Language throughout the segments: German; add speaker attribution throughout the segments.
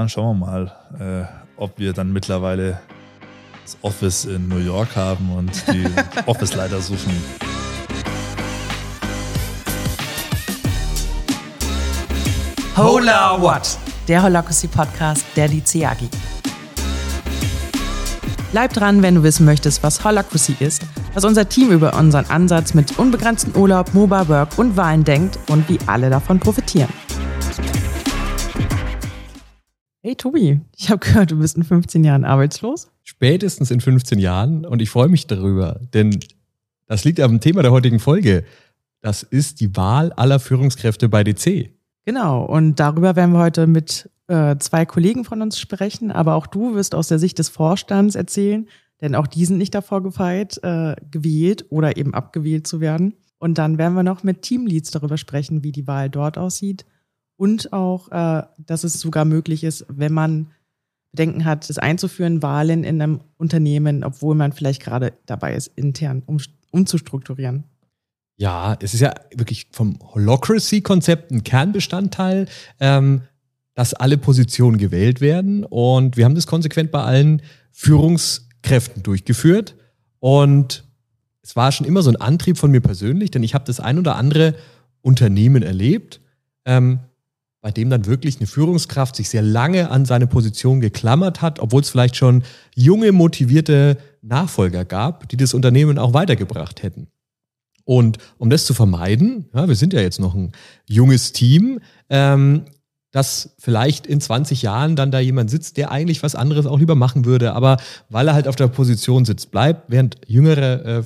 Speaker 1: Dann schauen wir mal, äh, ob wir dann mittlerweile das Office in New York haben und die Office-Leiter suchen.
Speaker 2: Hola What? Der Holacracy Podcast der Liceagi. Bleib dran, wenn du wissen möchtest, was Holacracy ist, was unser Team über unseren Ansatz mit unbegrenztem Urlaub, Mobile Work und Wahlen denkt und wie alle davon profitieren. Hey Tobi, ich habe gehört, du bist in 15 Jahren arbeitslos.
Speaker 3: Spätestens in 15 Jahren und ich freue mich darüber, denn das liegt am Thema der heutigen Folge. Das ist die Wahl aller Führungskräfte bei DC.
Speaker 2: Genau, und darüber werden wir heute mit äh, zwei Kollegen von uns sprechen, aber auch du wirst aus der Sicht des Vorstands erzählen, denn auch die sind nicht davor gefeit, äh, gewählt oder eben abgewählt zu werden. Und dann werden wir noch mit Teamleads darüber sprechen, wie die Wahl dort aussieht und auch, äh, dass es sogar möglich ist, wenn man Bedenken hat, es einzuführen, Wahlen in einem Unternehmen, obwohl man vielleicht gerade dabei ist, intern um, umzustrukturieren.
Speaker 3: Ja, es ist ja wirklich vom Holocracy-Konzept ein Kernbestandteil, ähm, dass alle Positionen gewählt werden. Und wir haben das konsequent bei allen Führungskräften durchgeführt. Und es war schon immer so ein Antrieb von mir persönlich, denn ich habe das ein oder andere Unternehmen erlebt, ähm, bei dem dann wirklich eine Führungskraft sich sehr lange an seine Position geklammert hat, obwohl es vielleicht schon junge, motivierte Nachfolger gab, die das Unternehmen auch weitergebracht hätten. Und um das zu vermeiden, ja, wir sind ja jetzt noch ein junges Team, ähm, dass vielleicht in 20 Jahren dann da jemand sitzt, der eigentlich was anderes auch lieber machen würde, aber weil er halt auf der Position sitzt, bleibt, während jüngere äh,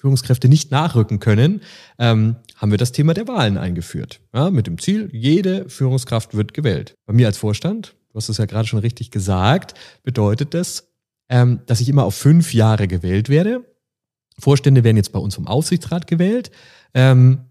Speaker 3: Führungskräfte nicht nachrücken können, ähm, haben wir das Thema der Wahlen eingeführt. Ja, mit dem Ziel, jede Führungskraft wird gewählt. Bei mir als Vorstand, du hast es ja gerade schon richtig gesagt, bedeutet das, ähm, dass ich immer auf fünf Jahre gewählt werde. Vorstände werden jetzt bei uns vom Aufsichtsrat gewählt. Ähm,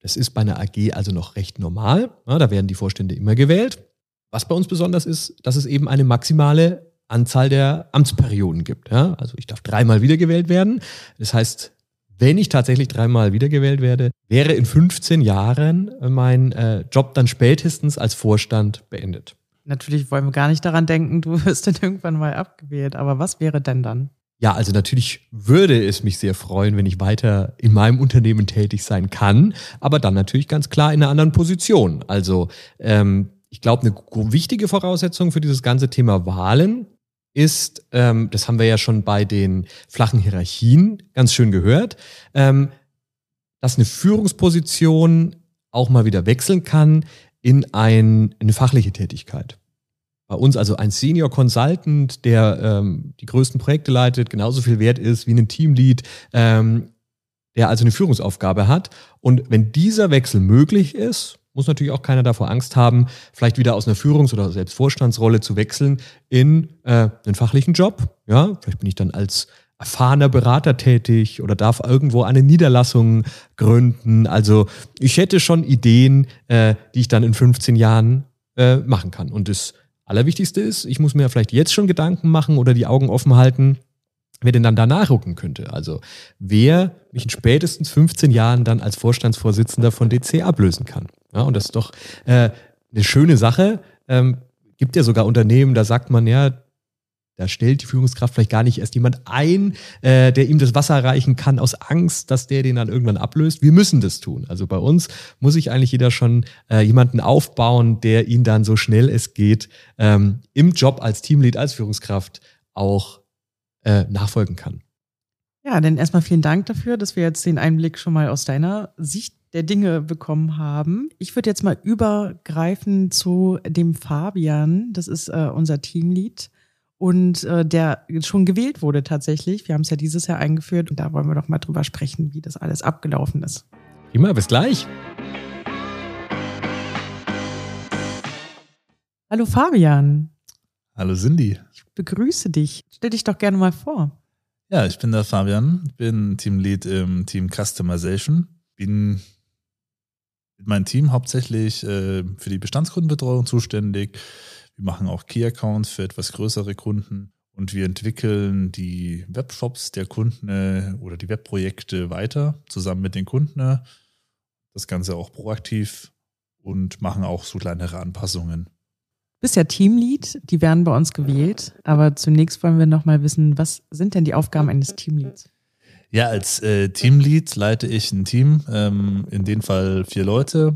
Speaker 3: das ist bei einer AG also noch recht normal. Ja, da werden die Vorstände immer gewählt. Was bei uns besonders ist, dass es eben eine maximale Anzahl der Amtsperioden gibt. Ja? Also ich darf dreimal wiedergewählt werden. Das heißt, wenn ich tatsächlich dreimal wiedergewählt werde, wäre in 15 Jahren mein äh, Job dann spätestens als Vorstand beendet.
Speaker 2: Natürlich wollen wir gar nicht daran denken, du wirst dann irgendwann mal abgewählt. Aber was wäre denn dann?
Speaker 3: Ja, also natürlich würde es mich sehr freuen, wenn ich weiter in meinem Unternehmen tätig sein kann, aber dann natürlich ganz klar in einer anderen Position. Also ähm, ich glaube, eine wichtige Voraussetzung für dieses ganze Thema Wahlen ist, ähm, das haben wir ja schon bei den flachen Hierarchien ganz schön gehört, ähm, dass eine Führungsposition auch mal wieder wechseln kann in ein, eine fachliche Tätigkeit. Bei uns also ein Senior Consultant, der ähm, die größten Projekte leitet, genauso viel wert ist wie ein Teamlead, ähm, der also eine Führungsaufgabe hat. Und wenn dieser Wechsel möglich ist, muss natürlich auch keiner davor Angst haben, vielleicht wieder aus einer Führungs- oder selbst Vorstandsrolle zu wechseln in äh, einen fachlichen Job. Ja, vielleicht bin ich dann als erfahrener Berater tätig oder darf irgendwo eine Niederlassung gründen. Also ich hätte schon Ideen, äh, die ich dann in 15 Jahren äh, machen kann. Und das Allerwichtigste ist, ich muss mir vielleicht jetzt schon Gedanken machen oder die Augen offen halten, wer denn dann danach rücken könnte. Also wer mich in spätestens 15 Jahren dann als Vorstandsvorsitzender von DC ablösen kann. Ja, und das ist doch äh, eine schöne Sache. Ähm, gibt ja sogar Unternehmen, da sagt man ja, da stellt die Führungskraft vielleicht gar nicht erst jemand ein, äh, der ihm das Wasser reichen kann, aus Angst, dass der den dann irgendwann ablöst. Wir müssen das tun. Also bei uns muss sich eigentlich jeder schon äh, jemanden aufbauen, der ihn dann so schnell es geht ähm, im Job als Teamlead, als Führungskraft auch äh, nachfolgen kann.
Speaker 2: Ja, denn erstmal vielen Dank dafür, dass wir jetzt den Einblick schon mal aus deiner Sicht der Dinge bekommen haben. Ich würde jetzt mal übergreifen zu dem Fabian. Das ist äh, unser Teamlead und äh, der schon gewählt wurde tatsächlich. Wir haben es ja dieses Jahr eingeführt und da wollen wir doch mal drüber sprechen, wie das alles abgelaufen ist.
Speaker 3: Prima, bis gleich.
Speaker 2: Hallo Fabian.
Speaker 1: Hallo Cindy.
Speaker 2: Ich begrüße dich. Stell dich doch gerne mal vor.
Speaker 1: Ja, ich bin der Fabian, bin Teamlead im Team Customization, bin meinem Team hauptsächlich äh, für die Bestandskundenbetreuung zuständig. Wir machen auch Key-Accounts für etwas größere Kunden und wir entwickeln die Webshops der Kunden äh, oder die Webprojekte weiter zusammen mit den Kunden. Das Ganze auch proaktiv und machen auch so kleinere Anpassungen.
Speaker 2: bist ja Teamlead, die werden bei uns gewählt, aber zunächst wollen wir noch mal wissen, was sind denn die Aufgaben eines Teamleads?
Speaker 1: Ja, als äh, Teamlead leite ich ein Team, ähm, in dem Fall vier Leute.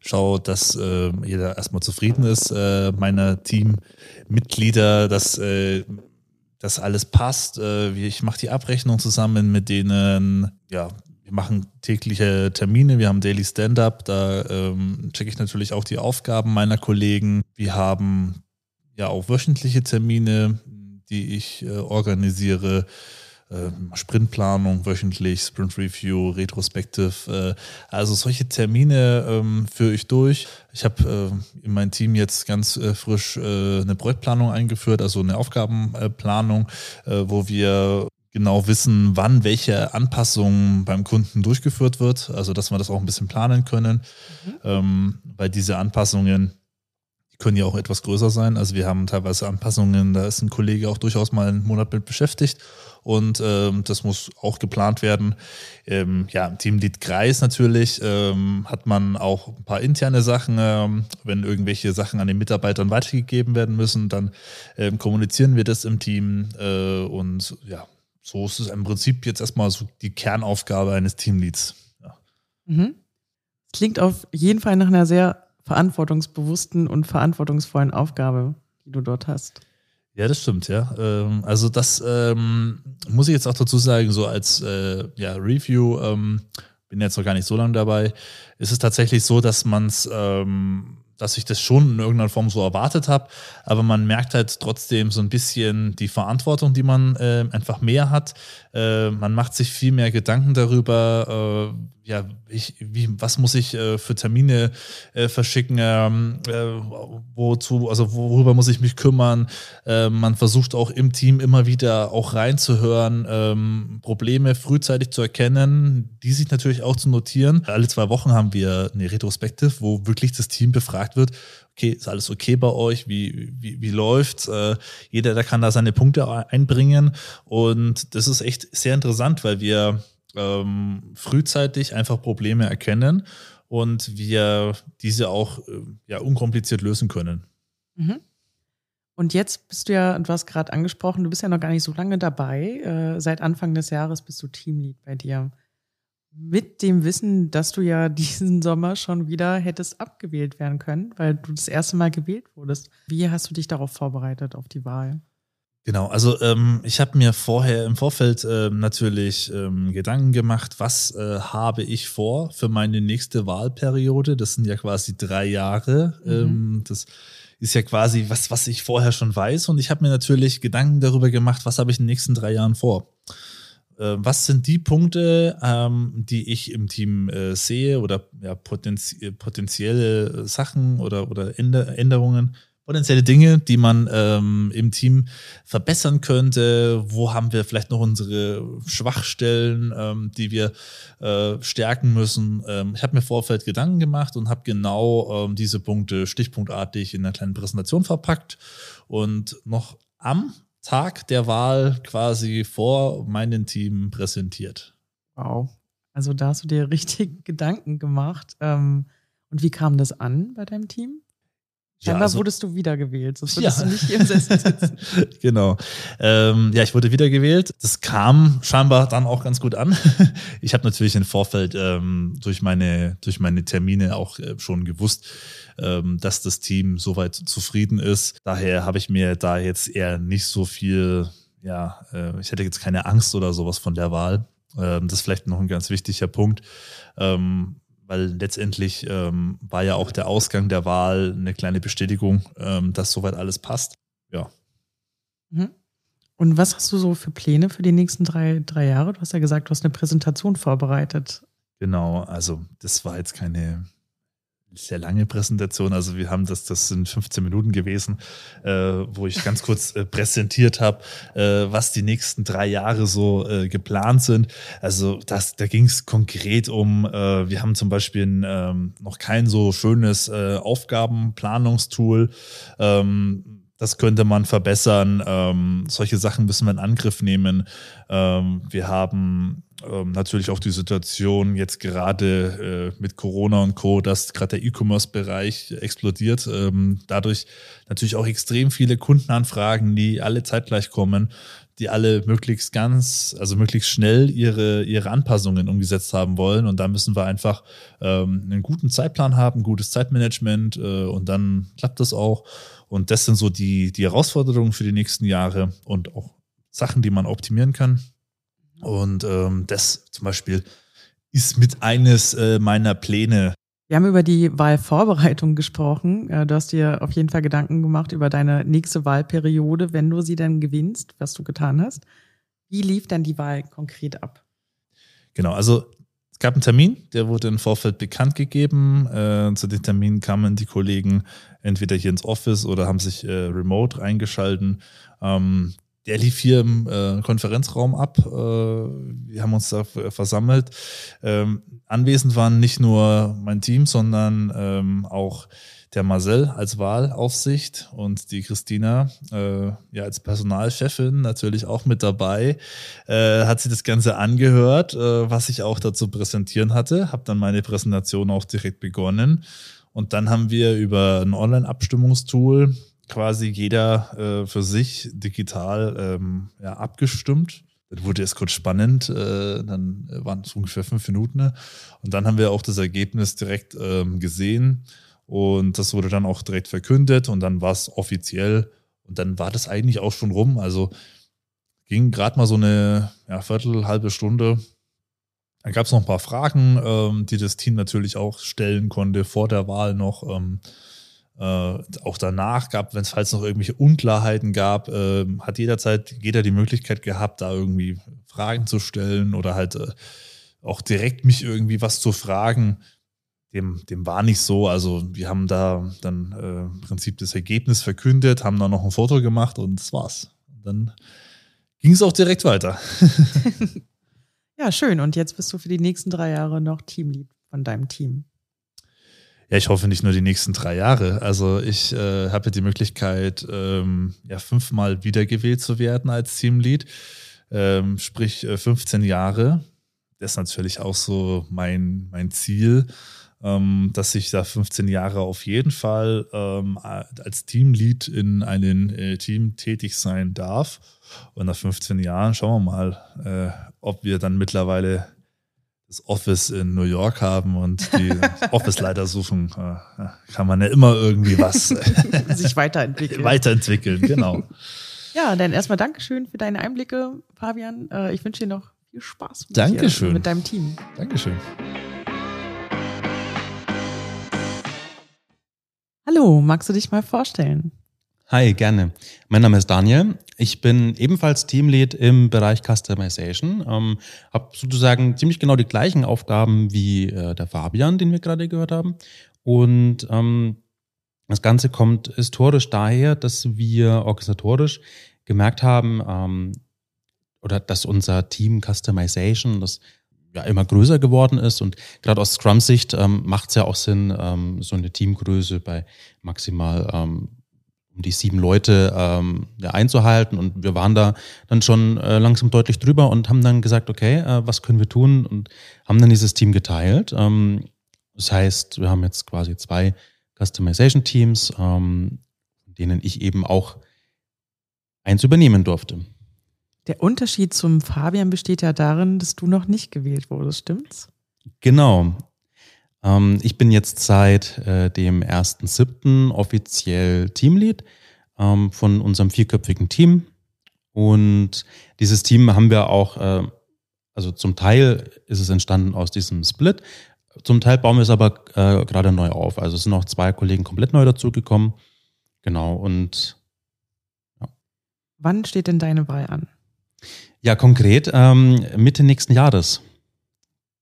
Speaker 1: Schau, dass äh, jeder erstmal zufrieden ist, äh, meiner Teammitglieder, dass äh, das alles passt. Äh, ich mache die Abrechnung zusammen mit denen, ja, wir machen tägliche Termine, wir haben Daily Stand-up, da ähm, checke ich natürlich auch die Aufgaben meiner Kollegen. Wir haben ja auch wöchentliche Termine, die ich äh, organisiere. Äh, Sprintplanung wöchentlich, Sprint Review, Retrospective. Äh, also solche Termine ähm, führe ich durch. Ich habe äh, in mein Team jetzt ganz äh, frisch äh, eine Projektplanung eingeführt, also eine Aufgabenplanung, äh, wo wir genau wissen, wann welche Anpassung beim Kunden durchgeführt wird, also dass wir das auch ein bisschen planen können, mhm. ähm, weil diese Anpassungen, können ja auch etwas größer sein. Also wir haben teilweise Anpassungen, da ist ein Kollege auch durchaus mal einen Monat mit beschäftigt und ähm, das muss auch geplant werden. Ähm, ja, im Teamlead Kreis natürlich ähm, hat man auch ein paar interne Sachen. Ähm, wenn irgendwelche Sachen an den Mitarbeitern weitergegeben werden müssen, dann ähm, kommunizieren wir das im Team äh, und ja, so ist es im Prinzip jetzt erstmal so die Kernaufgabe eines Teamleads. Ja.
Speaker 2: Mhm. Klingt auf jeden Fall nach einer sehr verantwortungsbewussten und verantwortungsvollen Aufgabe, die du dort hast.
Speaker 1: Ja, das stimmt, ja. Ähm, also das ähm, muss ich jetzt auch dazu sagen, so als äh, ja, Review, ähm, bin jetzt noch gar nicht so lange dabei, ist es tatsächlich so, dass man es ähm, dass ich das schon in irgendeiner Form so erwartet habe, aber man merkt halt trotzdem so ein bisschen die Verantwortung, die man äh, einfach mehr hat. Äh, man macht sich viel mehr Gedanken darüber, äh, ja, ich, wie, was muss ich äh, für Termine äh, verschicken, ähm, äh, wozu, also worüber muss ich mich kümmern. Man versucht auch im Team immer wieder auch reinzuhören, ähm, Probleme frühzeitig zu erkennen, die sich natürlich auch zu notieren. Alle zwei Wochen haben wir eine Retrospektive, wo wirklich das Team befragt wird, okay, ist alles okay bei euch? Wie, wie, wie läuft's? Äh, jeder, der kann da seine Punkte einbringen. Und das ist echt sehr interessant, weil wir ähm, frühzeitig einfach Probleme erkennen und wir diese auch äh, ja, unkompliziert lösen können.
Speaker 2: Mhm. Und jetzt bist du ja, du hast gerade angesprochen, du bist ja noch gar nicht so lange dabei. Äh, seit Anfang des Jahres bist du Teamlead bei dir. Mit dem Wissen, dass du ja diesen Sommer schon wieder hättest abgewählt werden können, weil du das erste Mal gewählt wurdest. Wie hast du dich darauf vorbereitet, auf die Wahl?
Speaker 1: Genau, also ähm, ich habe mir vorher im Vorfeld ähm, natürlich ähm, Gedanken gemacht, was äh, habe ich vor für meine nächste Wahlperiode. Das sind ja quasi drei Jahre. Mhm. Ähm, das ist ja quasi was, was ich vorher schon weiß. Und ich habe mir natürlich Gedanken darüber gemacht, was habe ich in den nächsten drei Jahren vor. Äh, was sind die Punkte, ähm, die ich im Team äh, sehe oder ja, potenzie potenzielle Sachen oder, oder Änderungen, potenzielle Dinge, die man ähm, im Team verbessern könnte? Wo haben wir vielleicht noch unsere Schwachstellen, ähm, die wir äh, stärken müssen? Ähm, ich habe mir Vorfeld Gedanken gemacht und habe genau ähm, diese Punkte stichpunktartig in einer kleinen Präsentation verpackt und noch am Tag der Wahl quasi vor meinem Team präsentiert.
Speaker 2: Wow. Also da hast du dir richtig Gedanken gemacht. Ähm, und wie kam das an bei deinem Team? Scheinbar ja, also, wurdest du wiedergewählt, sonst würdest ja. du nicht hier im Sessel sitzen.
Speaker 1: genau. Ähm, ja, ich wurde wiedergewählt. Das kam scheinbar dann auch ganz gut an. ich habe natürlich im Vorfeld ähm, durch, meine, durch meine Termine auch äh, schon gewusst, ähm, dass das Team soweit zufrieden ist. Daher habe ich mir da jetzt eher nicht so viel, ja, äh, ich hätte jetzt keine Angst oder sowas von der Wahl. Ähm, das ist vielleicht noch ein ganz wichtiger Punkt. Weil letztendlich ähm, war ja auch der Ausgang der Wahl eine kleine Bestätigung, ähm, dass soweit alles passt. Ja.
Speaker 2: Mhm. Und was hast du so für Pläne für die nächsten drei, drei Jahre? Du hast ja gesagt, du hast eine Präsentation vorbereitet.
Speaker 1: Genau, also das war jetzt keine sehr lange Präsentation. Also wir haben das, das sind 15 Minuten gewesen, äh, wo ich ganz kurz äh, präsentiert habe, äh, was die nächsten drei Jahre so äh, geplant sind. Also das, da ging es konkret um, äh, wir haben zum Beispiel ähm, noch kein so schönes äh, Aufgabenplanungstool. Ähm, das könnte man verbessern. Ähm, solche Sachen müssen wir in Angriff nehmen. Ähm, wir haben ähm, natürlich auch die Situation jetzt gerade äh, mit Corona und Co., dass gerade der E-Commerce-Bereich explodiert. Ähm, dadurch natürlich auch extrem viele Kundenanfragen, die alle zeitgleich kommen, die alle möglichst ganz, also möglichst schnell ihre, ihre Anpassungen umgesetzt haben wollen. Und da müssen wir einfach ähm, einen guten Zeitplan haben, gutes Zeitmanagement äh, und dann klappt das auch. Und das sind so die, die Herausforderungen für die nächsten Jahre und auch Sachen, die man optimieren kann. Und ähm, das zum Beispiel ist mit eines äh, meiner Pläne.
Speaker 2: Wir haben über die Wahlvorbereitung gesprochen. Äh, du hast dir auf jeden Fall Gedanken gemacht über deine nächste Wahlperiode, wenn du sie dann gewinnst, was du getan hast. Wie lief dann die Wahl konkret ab?
Speaker 1: Genau, also es gab einen Termin, der wurde im Vorfeld bekannt gegeben. Äh, zu dem Termin kamen die Kollegen entweder hier ins Office oder haben sich äh, remote eingeschalten. Ähm, der lief hier im äh, Konferenzraum ab. Äh, wir haben uns da versammelt. Ähm, anwesend waren nicht nur mein Team, sondern ähm, auch der Marcel als Wahlaufsicht und die Christina äh, ja als Personalchefin natürlich auch mit dabei. Äh, hat sie das Ganze angehört, äh, was ich auch dazu präsentieren hatte. Habe dann meine Präsentation auch direkt begonnen. Und dann haben wir über ein Online-Abstimmungstool quasi jeder äh, für sich digital ähm, ja, abgestimmt. Dann wurde es kurz spannend, äh, dann waren es ungefähr fünf Minuten. Ne? Und dann haben wir auch das Ergebnis direkt ähm, gesehen und das wurde dann auch direkt verkündet und dann war es offiziell und dann war das eigentlich auch schon rum. Also ging gerade mal so eine ja, Viertel, halbe Stunde. Dann gab es noch ein paar Fragen, ähm, die das Team natürlich auch stellen konnte vor der Wahl noch. Ähm, äh, auch danach gab, wenn es falls noch irgendwelche Unklarheiten gab, äh, hat jederzeit jeder die Möglichkeit gehabt, da irgendwie Fragen zu stellen oder halt äh, auch direkt mich irgendwie was zu fragen. Dem, dem war nicht so. Also wir haben da dann äh, im Prinzip das Ergebnis verkündet, haben dann noch ein Foto gemacht und das war's. Und dann ging es auch direkt weiter.
Speaker 2: ja, schön. Und jetzt bist du für die nächsten drei Jahre noch Teamlead von deinem Team.
Speaker 1: Ja, ich hoffe nicht nur die nächsten drei Jahre. Also ich äh, habe die Möglichkeit, ähm, ja, fünfmal wiedergewählt zu werden als Teamlead, ähm, sprich äh, 15 Jahre. Das ist natürlich auch so mein, mein Ziel, ähm, dass ich da 15 Jahre auf jeden Fall ähm, als Teamlead in einem äh, Team tätig sein darf. Und nach 15 Jahren schauen wir mal, äh, ob wir dann mittlerweile das Office in New York haben und die Office-Leiter suchen, äh, kann man ja immer irgendwie was
Speaker 2: sich weiterentwickeln.
Speaker 1: weiterentwickeln, genau.
Speaker 2: Ja, dann erstmal Dankeschön für deine Einblicke, Fabian. Äh, ich wünsche dir noch viel Spaß
Speaker 1: mit, Dankeschön.
Speaker 2: Mit deinem Team.
Speaker 1: Dankeschön.
Speaker 2: Hallo, magst du dich mal vorstellen?
Speaker 4: Hi, gerne. Mein Name ist Daniel. Ich bin ebenfalls Teamlead im Bereich Customization. Ähm, habe sozusagen ziemlich genau die gleichen Aufgaben wie äh, der Fabian, den wir gerade gehört haben. Und ähm, das Ganze kommt historisch daher, dass wir organisatorisch gemerkt haben, ähm, oder dass unser Team Customization, das ja immer größer geworden ist und gerade aus Scrum-Sicht ähm, macht es ja auch Sinn, ähm, so eine Teamgröße bei maximal ähm, um die sieben Leute ähm, ja, einzuhalten. Und wir waren da dann schon äh, langsam deutlich drüber und haben dann gesagt, okay, äh, was können wir tun? Und haben dann dieses Team geteilt. Ähm, das heißt, wir haben jetzt quasi zwei Customization-Teams, ähm, denen ich eben auch eins übernehmen durfte.
Speaker 2: Der Unterschied zum Fabian besteht ja darin, dass du noch nicht gewählt wurdest, stimmt's?
Speaker 4: Genau. Ähm, ich bin jetzt seit äh, dem 1.7. offiziell Teamlead ähm, von unserem vierköpfigen Team. Und dieses Team haben wir auch, äh, also zum Teil ist es entstanden aus diesem Split. Zum Teil bauen wir es aber äh, gerade neu auf. Also es sind auch zwei Kollegen komplett neu dazugekommen. Genau. Und
Speaker 2: ja. wann steht denn deine Wahl an?
Speaker 4: Ja, konkret ähm, Mitte nächsten Jahres.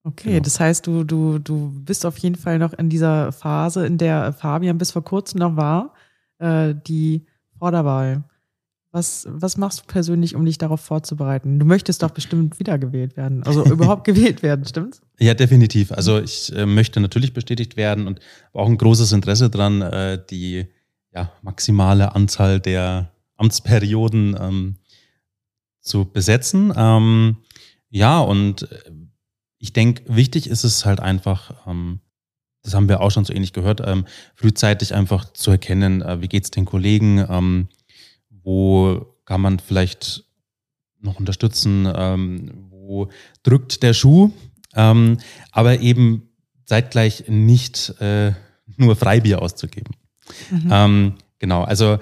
Speaker 2: Okay, genau. das heißt, du, du, du bist auf jeden Fall noch in dieser Phase, in der Fabian bis vor kurzem noch war, äh, die Vorderwahl. Was, was machst du persönlich, um dich darauf vorzubereiten? Du möchtest doch bestimmt wiedergewählt werden, also überhaupt gewählt werden, stimmt's?
Speaker 4: Ja, definitiv. Also ich äh, möchte natürlich bestätigt werden und auch ein großes Interesse daran, äh, die ja, maximale Anzahl der Amtsperioden ähm, zu besetzen. Ähm, Ja, und äh, ich denke, wichtig ist es halt einfach, ähm, das haben wir auch schon so ähnlich gehört, ähm, frühzeitig einfach zu erkennen, äh, wie geht's den Kollegen, ähm, wo kann man vielleicht noch unterstützen, ähm, wo drückt der Schuh, ähm, aber eben zeitgleich nicht äh, nur Freibier auszugeben.
Speaker 2: Mhm.
Speaker 4: Ähm, genau, also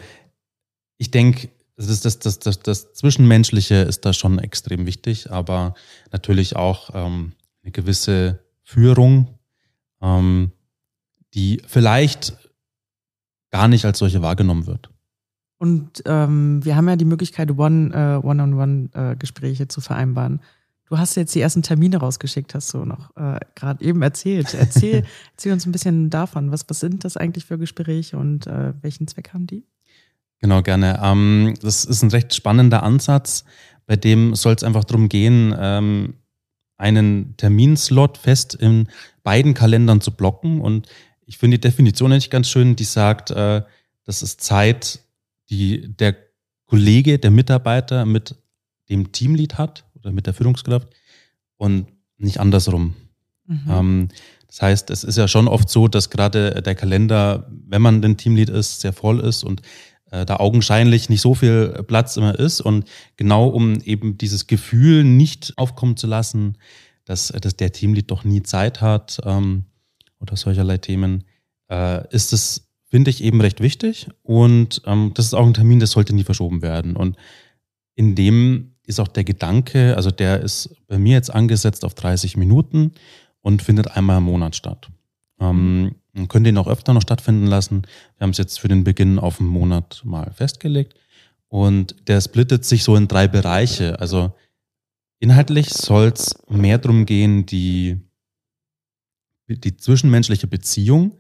Speaker 4: ich denke, das, das, das, das, das Zwischenmenschliche ist da schon extrem wichtig, aber natürlich auch ähm, eine gewisse Führung, ähm, die vielleicht gar nicht als solche wahrgenommen wird.
Speaker 2: Und ähm, wir haben ja die Möglichkeit, One, äh, One-on-One-Gespräche zu vereinbaren. Du hast jetzt die ersten Termine rausgeschickt, hast du noch äh, gerade eben erzählt. Erzähl, erzähl uns ein bisschen davon. Was, was sind das eigentlich für Gespräche und äh, welchen Zweck haben die?
Speaker 4: Genau, gerne. Ähm, das ist ein recht spannender Ansatz, bei dem soll es einfach darum gehen, ähm, einen Terminslot fest in beiden Kalendern zu blocken. Und ich finde die Definition nicht ganz schön, die sagt, äh, das ist Zeit, die der Kollege, der Mitarbeiter mit dem Teamlead hat oder mit der Führungskraft und nicht andersrum.
Speaker 2: Mhm.
Speaker 4: Ähm, das heißt, es ist ja schon oft so, dass gerade der Kalender, wenn man den Teamlead ist, sehr voll ist und da augenscheinlich nicht so viel Platz immer ist. Und genau um eben dieses Gefühl nicht aufkommen zu lassen, dass, dass der Teamlead doch nie Zeit hat ähm, oder solcherlei Themen, äh, ist es, finde ich, eben recht wichtig. Und ähm, das ist auch ein Termin, das sollte nie verschoben werden. Und in dem ist auch der Gedanke, also der ist bei mir jetzt angesetzt auf 30 Minuten und findet einmal im Monat statt. Ähm, man könnte ihn auch öfter noch stattfinden lassen. Wir haben es jetzt für den Beginn auf einen Monat mal festgelegt. Und der splittet sich so in drei Bereiche. Also inhaltlich soll es mehr darum gehen, die, die zwischenmenschliche Beziehung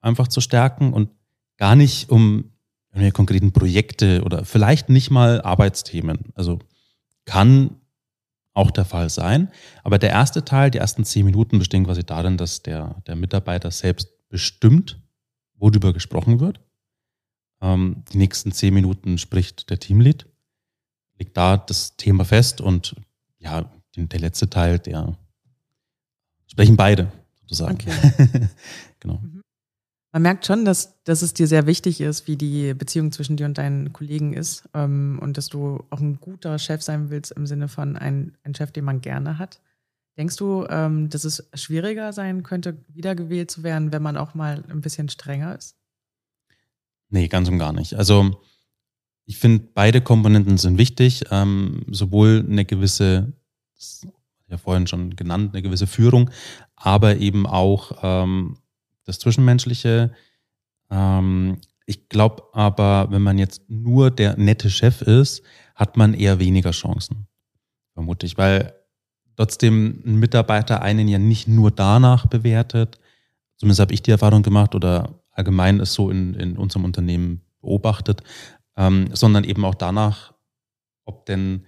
Speaker 4: einfach zu stärken und gar nicht um irgendwelche konkreten Projekte oder vielleicht nicht mal Arbeitsthemen. Also kann auch der Fall sein. Aber der erste Teil, die ersten zehn Minuten bestehen quasi darin, dass der, der Mitarbeiter selbst bestimmt, worüber gesprochen wird. Ähm, die nächsten zehn Minuten spricht der Teamlead, legt da das Thema fest und ja, der letzte Teil, der sprechen beide sozusagen.
Speaker 2: Okay.
Speaker 4: genau.
Speaker 2: Man merkt schon, dass, dass es dir sehr wichtig ist, wie die Beziehung zwischen dir und deinen Kollegen ist ähm, und dass du auch ein guter Chef sein willst im Sinne von ein, ein Chef, den man gerne hat. Denkst du, ähm, dass es schwieriger sein könnte, wiedergewählt zu werden, wenn man auch mal ein bisschen strenger ist?
Speaker 4: Nee, ganz und gar nicht. Also ich finde, beide Komponenten sind wichtig. Ähm, sowohl eine gewisse, das ja vorhin schon genannt, eine gewisse Führung, aber eben auch ähm, das Zwischenmenschliche. Ähm, ich glaube aber, wenn man jetzt nur der nette Chef ist, hat man eher weniger Chancen, vermute ich, weil trotzdem ein Mitarbeiter einen ja nicht nur danach bewertet, zumindest habe ich die Erfahrung gemacht oder allgemein ist so in, in unserem Unternehmen beobachtet, ähm, sondern eben auch danach, ob denn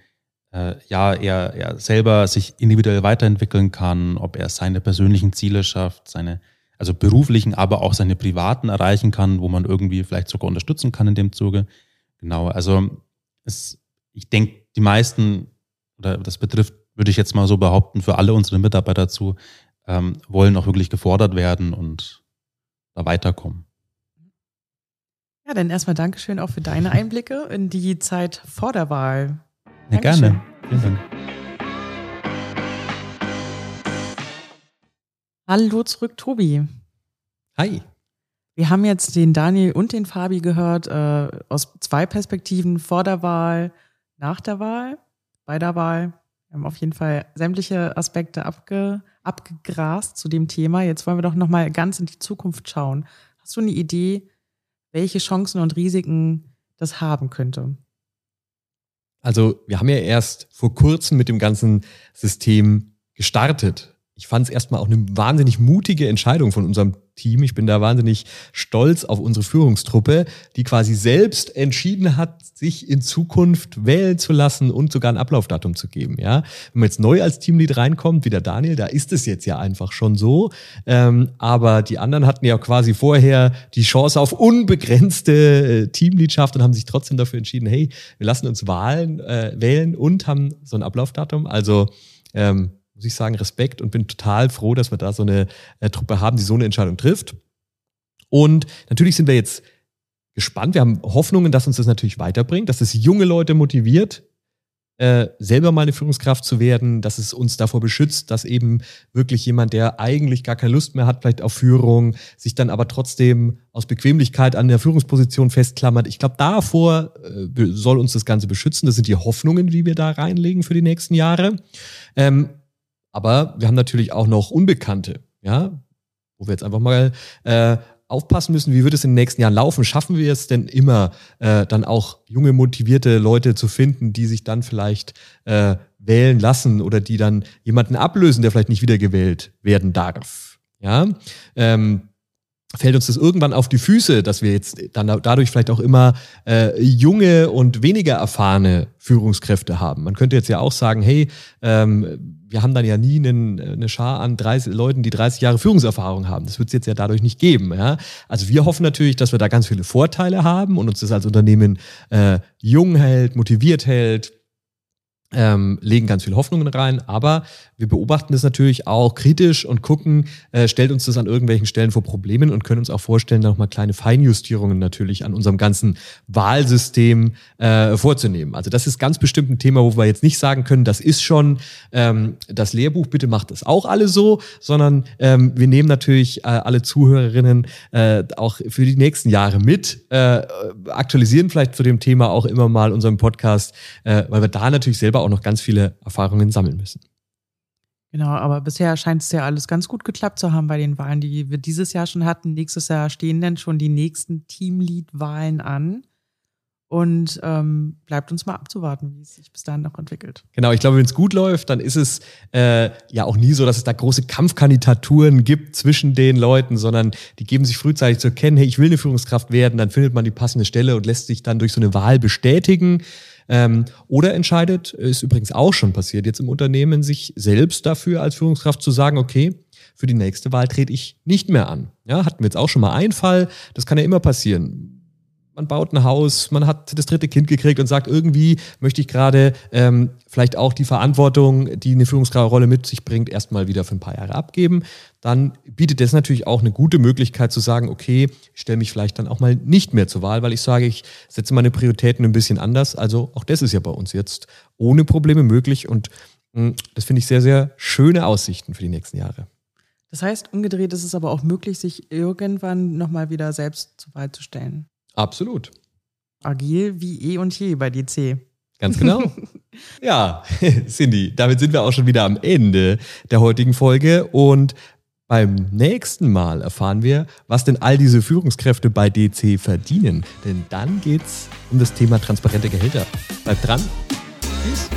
Speaker 4: äh, ja er, er selber sich individuell weiterentwickeln kann, ob er seine persönlichen Ziele schafft, seine also beruflichen, aber auch seine privaten erreichen kann, wo man irgendwie vielleicht sogar unterstützen kann in dem Zuge. Genau, also es, ich denke, die meisten, oder das betrifft, würde ich jetzt mal so behaupten, für alle unsere Mitarbeiter zu, ähm, wollen auch wirklich gefordert werden und da weiterkommen.
Speaker 2: Ja, dann erstmal Dankeschön auch für deine Einblicke in die Zeit vor der Wahl.
Speaker 4: Ja, gerne. Vielen Dank.
Speaker 2: Hallo zurück, Tobi.
Speaker 3: Hi.
Speaker 2: Wir haben jetzt den Daniel und den Fabi gehört äh, aus zwei Perspektiven vor der Wahl, nach der Wahl, bei der Wahl. Wir haben auf jeden Fall sämtliche Aspekte abge, abgegrast zu dem Thema. Jetzt wollen wir doch nochmal ganz in die Zukunft schauen. Hast du eine Idee, welche Chancen und Risiken das haben könnte?
Speaker 3: Also wir haben ja erst vor kurzem mit dem ganzen System gestartet ich fand es erstmal auch eine wahnsinnig mutige Entscheidung von unserem Team. Ich bin da wahnsinnig stolz auf unsere Führungstruppe, die quasi selbst entschieden hat, sich in Zukunft wählen zu lassen und sogar ein Ablaufdatum zu geben. Ja, wenn man jetzt neu als Teamlead reinkommt, wie der Daniel, da ist es jetzt ja einfach schon so. Ähm, aber die anderen hatten ja quasi vorher die Chance auf unbegrenzte äh, Teamleadschaft und haben sich trotzdem dafür entschieden, hey, wir lassen uns Wahlen äh, wählen und haben so ein Ablaufdatum. Also ähm, muss ich sagen, Respekt und bin total froh, dass wir da so eine äh, Truppe haben, die so eine Entscheidung trifft. Und natürlich sind wir jetzt gespannt. Wir haben Hoffnungen, dass uns das natürlich weiterbringt, dass es junge Leute motiviert, äh, selber mal eine Führungskraft zu werden, dass es uns davor beschützt, dass eben wirklich jemand, der eigentlich gar keine Lust mehr hat, vielleicht auf Führung, sich dann aber trotzdem aus Bequemlichkeit an der Führungsposition festklammert. Ich glaube, davor äh, soll uns das Ganze beschützen. Das sind die Hoffnungen, die wir da reinlegen für die nächsten Jahre. Ähm, aber wir haben natürlich auch noch Unbekannte, ja, wo wir jetzt einfach mal äh, aufpassen müssen, wie wird es in den nächsten Jahren laufen? Schaffen wir es denn immer, äh, dann auch junge, motivierte Leute zu finden, die sich dann vielleicht äh, wählen lassen oder die dann jemanden ablösen, der vielleicht nicht wiedergewählt werden darf? Ja, ähm, fällt uns das irgendwann auf die Füße, dass wir jetzt dann dadurch vielleicht auch immer äh, junge und weniger erfahrene Führungskräfte haben. Man könnte jetzt ja auch sagen, hey, ähm, wir haben dann ja nie einen, eine Schar an 30 Leuten, die 30 Jahre Führungserfahrung haben. Das wird es jetzt ja dadurch nicht geben. Ja? Also wir hoffen natürlich, dass wir da ganz viele Vorteile haben und uns das als Unternehmen äh, jung hält, motiviert hält, ähm, legen ganz viel Hoffnungen rein, aber wir beobachten das natürlich auch kritisch und gucken, äh, stellt uns das an irgendwelchen Stellen vor Problemen und können uns auch vorstellen, nochmal kleine Feinjustierungen natürlich an unserem ganzen Wahlsystem äh, vorzunehmen. Also das ist ganz bestimmt ein Thema, wo wir jetzt nicht sagen können, das ist schon ähm, das Lehrbuch, bitte macht das auch alle so, sondern ähm, wir nehmen natürlich äh, alle Zuhörerinnen äh, auch für die nächsten Jahre mit, äh, aktualisieren vielleicht zu dem Thema auch immer mal unseren Podcast, äh, weil wir da natürlich selber auch noch ganz viele Erfahrungen sammeln müssen.
Speaker 2: Genau, aber bisher scheint es ja alles ganz gut geklappt zu haben bei den Wahlen, die wir dieses Jahr schon hatten. Nächstes Jahr stehen dann schon die nächsten Teamlead-Wahlen an. Und ähm, bleibt uns mal abzuwarten, wie es sich bis dahin noch entwickelt.
Speaker 3: Genau, ich glaube, wenn es gut läuft, dann ist es äh, ja auch nie so, dass es da große Kampfkandidaturen gibt zwischen den Leuten, sondern die geben sich frühzeitig zu erkennen, hey, ich will eine Führungskraft werden, dann findet man die passende Stelle und lässt sich dann durch so eine Wahl bestätigen. Ähm, oder entscheidet, ist übrigens auch schon passiert, jetzt im Unternehmen sich selbst dafür als Führungskraft zu sagen, okay, für die nächste Wahl trete ich nicht mehr an. Ja, hatten wir jetzt auch schon mal einen Fall, das kann ja immer passieren man baut ein Haus, man hat das dritte Kind gekriegt und sagt, irgendwie möchte ich gerade ähm, vielleicht auch die Verantwortung, die eine Führungsrolle mit sich bringt, erstmal wieder für ein paar Jahre abgeben. Dann bietet das natürlich auch eine gute Möglichkeit zu sagen, okay, ich stelle mich vielleicht dann auch mal nicht mehr zur Wahl, weil ich sage, ich setze meine Prioritäten ein bisschen anders. Also auch das ist ja bei uns jetzt ohne Probleme möglich und mh, hm, das finde ich sehr, sehr schöne Aussichten für die nächsten Jahre.
Speaker 2: Das heißt, umgedreht ist es aber auch möglich, sich irgendwann nochmal wieder selbst zur Wahl zu stellen.
Speaker 3: Absolut.
Speaker 2: Agil wie eh und je bei DC.
Speaker 3: Ganz genau. ja, Cindy, damit sind wir auch schon wieder am Ende der heutigen Folge und beim nächsten Mal erfahren wir, was denn all diese Führungskräfte bei DC verdienen. Denn dann geht's um das Thema transparente Gehälter. Bleibt dran. Tschüss.